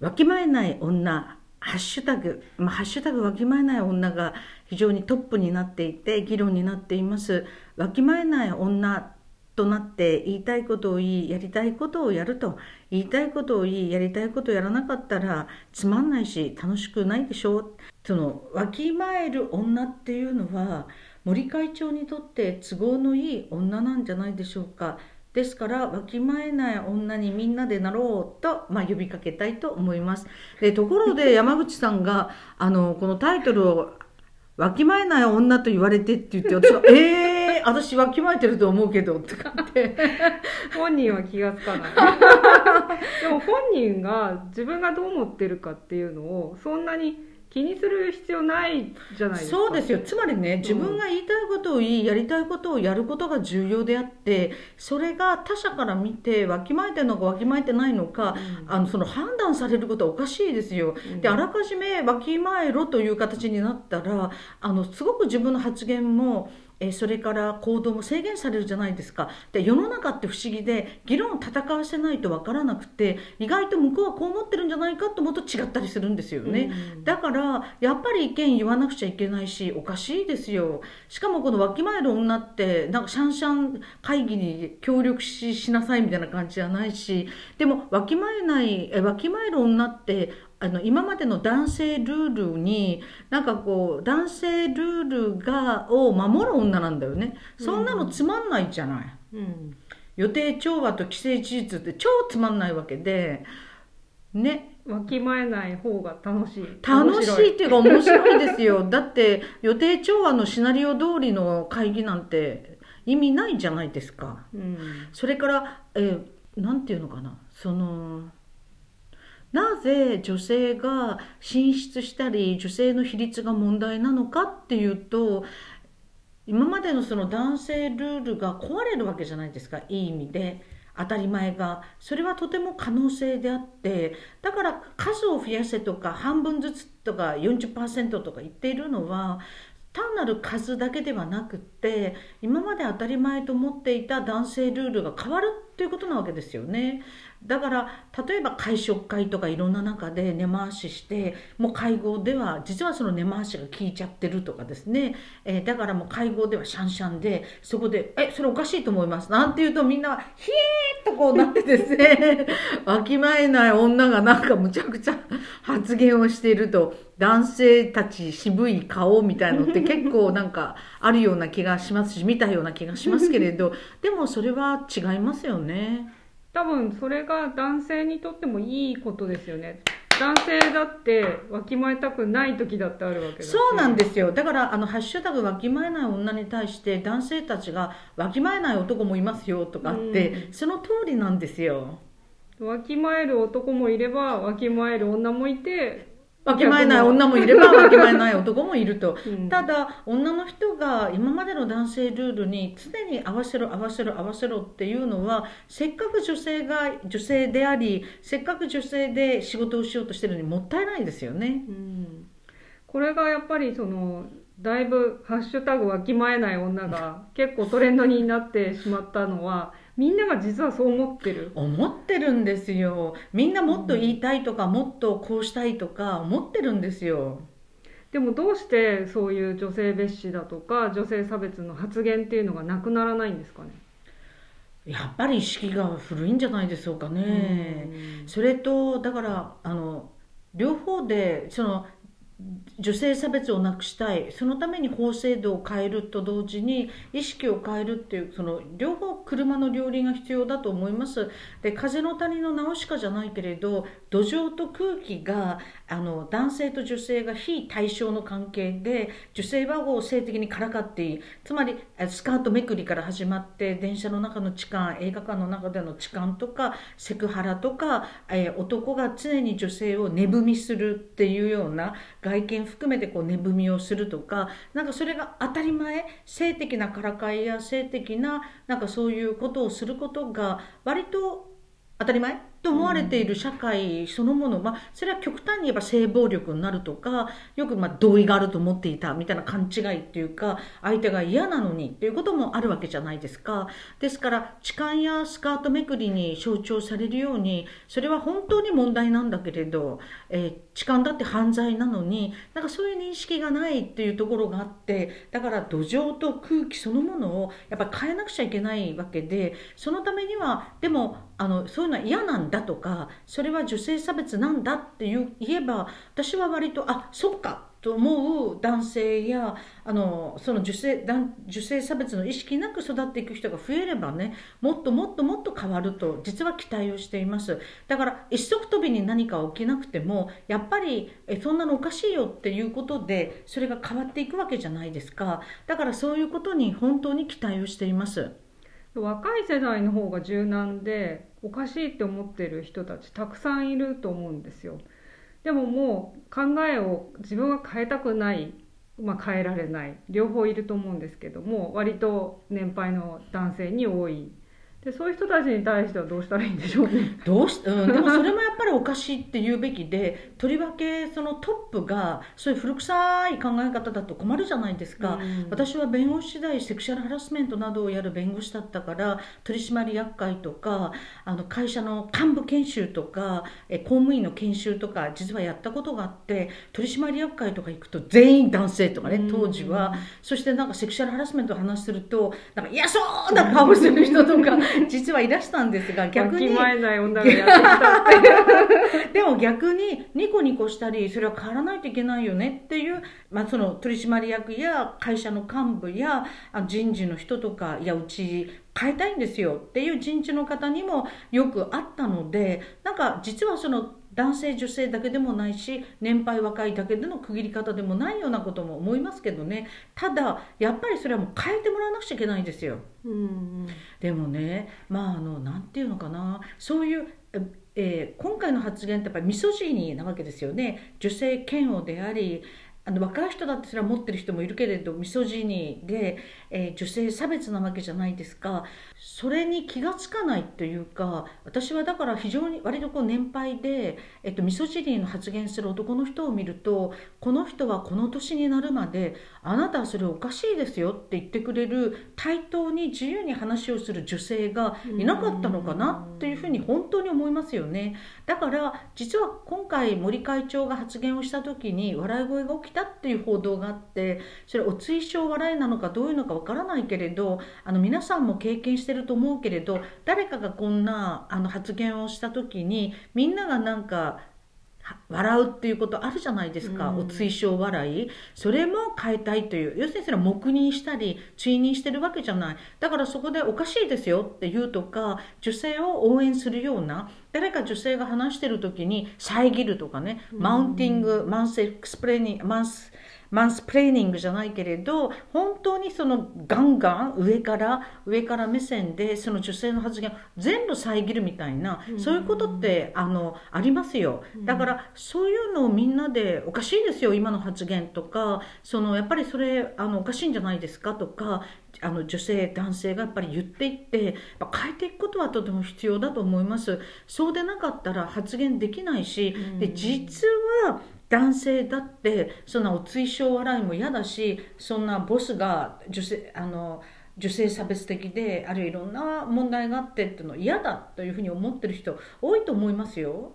わきまえない女ハッシュタグ、まあ、ハッシュタグわきまえない女が非常にトップになっていて議論になっています。わきまえない女となって言いたいことを言いやりたいことをやると。言いたいことを言いやりたいことをやらなかったらつまんないし楽しくないでしょ。うそのわきまえる女っていうのは森会長にとって都合のいい女なんじゃないでしょうか。ですからわきまえない女にみんなでなろうと、まあ、呼びかけたいと思います。でところで 山口さんがあのこのタイトルを「わきまえない女と言われて」って言って私は「ええー私わきまえてると思うけどとかって。本人は気がつかない。でも本人が自分がどう思ってるかっていうのをそんなに気にする必要ないじゃないですか。そうですよ。つまりね自分が言いたいことを言い、やりたいことをやることが重要であってそれが他者から見てわきまえてるのかわきまえてないのか、うん、あのその判断されることはおかしいですよ、うん、であらかじめわきまえろという形になったらあのすごく自分の発言もえそれから行動も制限されるじゃないですか。で世の中って不思議で議論を戦わせないと分からなくて意外と向こうはこう思ってるんじゃないかと思うと違ったりするんですよね、うん、だからやっぱり意見言わなくちゃいけないしおかしいですよ。しかもこのわきまえる女ってなんかシャンシャン会議に協力ししなさいみたいな感じじゃないしでもわきまえないえわきまえる女ってあの今までの男性ルールになんかこう男性ルールがを守る女なんだよね、そんなのつまんないじゃない、うん、予定調和と既成事実って超つまんないわけでね。わきまえない方が楽しい。楽しいっていうか面白い。ですよ。だって予定調和のシナリオ通りの会議なんて意味ないじゃないですか、うん、それからえなんていうのかな。そのなぜ女性が進出したり女性の比率が問題なのかっていうと今までのその男性ルールが壊れるわけじゃないですか。いい意味で。当たり前が。それはとても可能性であって。だから数を増やせとか半分ずつとか40%とか言っているのは単なる数だけではなくって今まで当たり前と思っていた男性ルールが変わるっていうことなわけですよね。だから例えば会食会とかいろんな中で根回ししてもう会合では実はその根回しが効いちゃってるとかですね、えー、だからもう会合ではシャンシャンでそこで「えそれおかしいと思います」なんて言うとみんなは「ひえー!」っとこうなってですね わきまえない女がなんかむちゃくちゃ発言をしていると男性たち渋い顔みたいのって結構なんかあるような気がしますし見たような気がしますけれどでもそれは違いますよね。多分それが男性にとってもいいことですよね。男性だってわきまえたくない時だってあるわけだそうなんですよ。だからあの「ハッシュタグわきまえない女」に対して男性たちが「わきまえない男もいますよ」とかって、うん、その通りなんですよ。わきまえる男もいればわきまえる女もいてわきまえない女もいればわきまえない男もいると、うん、ただ女の人が今までの男性ルールに常に合わせろ合わせろ合わせろっていうのはせっかく女性が女性でありせっかく女性で仕事をしようとしてるのにもったいないですよね。うん、これがやっぱりそのだいぶ「ハッシュタグわきまえない女」が結構トレンドになってしまったのはみんなが実はそう思ってる。思ってるんですよ。みんなもっと言いたいとか、うん、もっとこうしたいとか思ってるんですよ。でもどうしてそういう女性蔑視だとか女性差別の発言っていうのがなくならないんですかね？やっぱり意識が古いんじゃないでしょうかね。それとだからあの両方でその女性差別をなくしたい。そのために法制度を変えると同時に意識を変えるっていうその両方車の両輪が必要だと思います。で風の谷のナウシカじゃないけれど土壌と空気があの男性と女性が非対称の関係で女性は性的にからかっていい。つまりスカートめくりから始まって電車の中の痴漢映画館の中での痴漢とかセクハラとか、えー、男が常に女性を寝踏みするっていうような外見含めてこう寝踏みをするとかなんかそれが当たり前性的なからかいや性的ななんかそういうことをすることが割と当たり前と思われている社会そのもの、まあ、それは極端に言えば性暴力になるとかよくまあ同意があると思っていたみたいな勘違いっていうか相手が嫌なのにっていうこともあるわけじゃないですか。ですから痴漢やスカートめくりに象徴されるようにそれは本当に問題なんだけれど、えー、痴漢だって犯罪なのになんかそういう認識がないっていうところがあってだから土壌と空気そのものをやっぱ変えなくちゃいけないわけでそのためにはでもあのそういうのは嫌なんだだとかそれは女性差別なんだって言えば私は割とあそっかと思う男性やあのその女性女性差別の意識なく育っていく人が増えればねもっともっともっと変わると実は期待をしていますだから一足飛びに何か起きなくてもやっぱりえそんなのおかしいよっていうことでそれが変わっていくわけじゃないですかだからそういうことに本当に期待をしています。若い世代の方が柔軟でおかしいって思ってる人たちたくさんいると思うんですよ。でももう考えを自分は変えたくない、まあ、変えられない。両方いると思うんですけども割と年配の男性に多い。でそういう人たちに対してはどうしたらいいんでしょうね。どうし、うん、でもそれもやっぱりおかしいって言うべきでとりわけそのトップがそういう古臭い考え方だと困るじゃないですか、うん、私は弁護士時代セクシャルハラスメントなどをやる弁護士だったから取締役会とかあの会社の幹部研修とかえ公務員の研修とか実はやったことがあって取締役会とか行くと全員男性とかね当時は、うん、そしてなんかセクシャルハラスメントを話するとなんか嫌そうな顔する人とか 実はいらしたんですが逆に。でも逆にニコニコしたりそれは変わらないといけないよねっていう、まあ、その取締役や会社の幹部や人事の人とかいやうち変えたいんですよっていう人事の方にもよくあったのでなんか実はその男性女性だけでもないし年配若いだけでの区切り方でもないようなことも思いますけどね。ただやっぱりそれはもう変えてもらわなくちゃいけないんですよ。うんでもねまああの何て言うのかな。そういうえー、今回の発言ってやっぱりミソジーニなわけですよね。女性嫌悪でありあの若い人だってそれは持ってる人もいるけれどミソジニで、えー、女性差別なわけじゃないですか。それに気が付かないというか私はだから非常に割とこう年配で、えっと、ミソジニの発言する男の人を見るとこの人はこの年になるまであなたはそれおかしいですよって言ってくれる対等に自由に話をする女性がいなかったのかなっていうふうに本当に思いますよね。だから実は今回森会長が発言をした時に笑い声が起きたっていう報道があってそれお追証笑いなのかどういうのかわからないけれどあの皆さんも経験してると思うけれど誰かがこんなあの発言をした時にみんながなんか笑うっていうことあるじゃないですか、うん、お追証笑い。それも変えたいという。要するにそれは黙認したり追認してるわけじゃない。だからそこでおかしいですよって言うとか女性を応援するような誰か女性が話してる時に遮るとかね、うん、マウンティングマンスエクスプレーニングマンスマンスプレーニングじゃないけれど本当にそのガンガン上から上から目線でその女性の発言全部遮るみたいな、そういうことってあのありますよ。だからそういうのをみんなでおかしいですよ今の発言とか。そのやっぱりそれあのおかしいんじゃないですか？とかあの女性男性がやっぱり言っていって変えていくことはとても必要だと思います。そうでなかったら発言できないし、で実は男性だってそんなお追証笑いも嫌だしそんなボスが女性あの女性差別的であるいろんな問題があってっていうの嫌だというふうに思ってる人多いと思いますよ。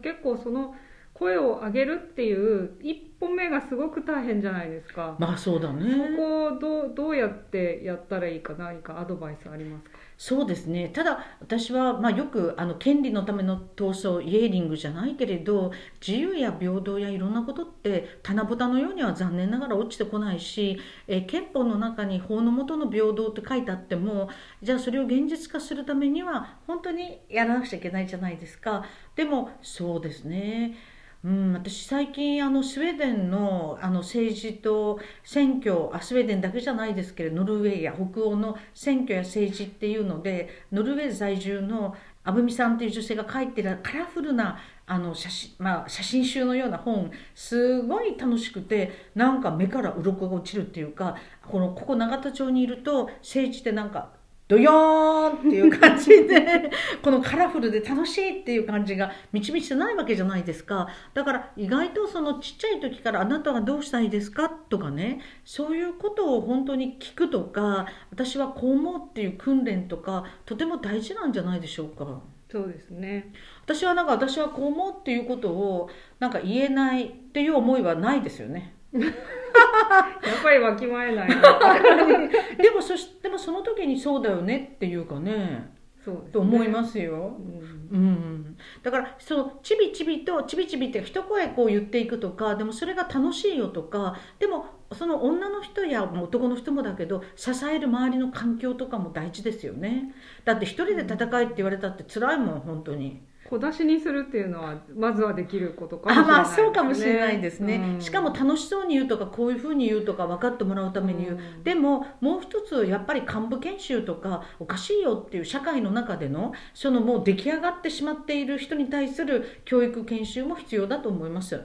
結構その声を上げるっていう一歩目がすごく大変じゃないですか。まあそうだね。そこをどうどうやってやったらいいか何かアドバイスありますか？そうですね。ただ私は、まあ、よくあの権利のための闘争イエーリングじゃないけれど自由や平等やいろんなことって棚ぼたのようには残念ながら落ちてこないし、え、憲法の中に法の下の平等って書いてあってもじゃあそれを現実化するためには本当にやらなくちゃいけないじゃないですか。でもそうですね。うん、私最近あのスウェーデンのあの政治と選挙あスウェーデンだけじゃないですけどノルウェーや北欧の選挙や政治っていうのでノルウェー在住の阿部美さんっていう女性が書いてるカラフルなあの写真,、まあ、写真集のような本すごい楽しくてなんか目から鱗が落ちるっていうかこのここ永田町にいると政治ってなんかドヨーンっていう感じで このカラフルで楽しいっていう感じが満ち満ちてないわけじゃないですか。だから意外とそのちっちゃい時からあなたはどうしたいですか？とかね。そういうことを本当に聞くとか私はこう思うっていう訓練とかとても大事なんじゃないでしょうか。そうですね。私はなんか私はこう思うっていうことをなんか言えないっていう思いはないですよね。やっぱりわきまえない でもそしでもその時にそうだよねっていうかねそうね。と思いますよ。うん。うん、だからそのちびちびとちびちびって一声こう言っていくとかでもそれが楽しいよとかでもその女の人や男の人もだけど支える周りの環境とかも大事ですよね。だって一人で戦いって言われたって辛いもん本当に小出しにするっていうのはまずはできることかもしれないあまあそうかもしれないですね、うん。しかも楽しそうに言うとかこういうふうに言うとか分かってもらうために言う、うん。でももう一つやっぱり幹部研修とかおかしいよっていう社会の中でのそのもう出来上がってしまっている人に対する教育研修も必要だと思います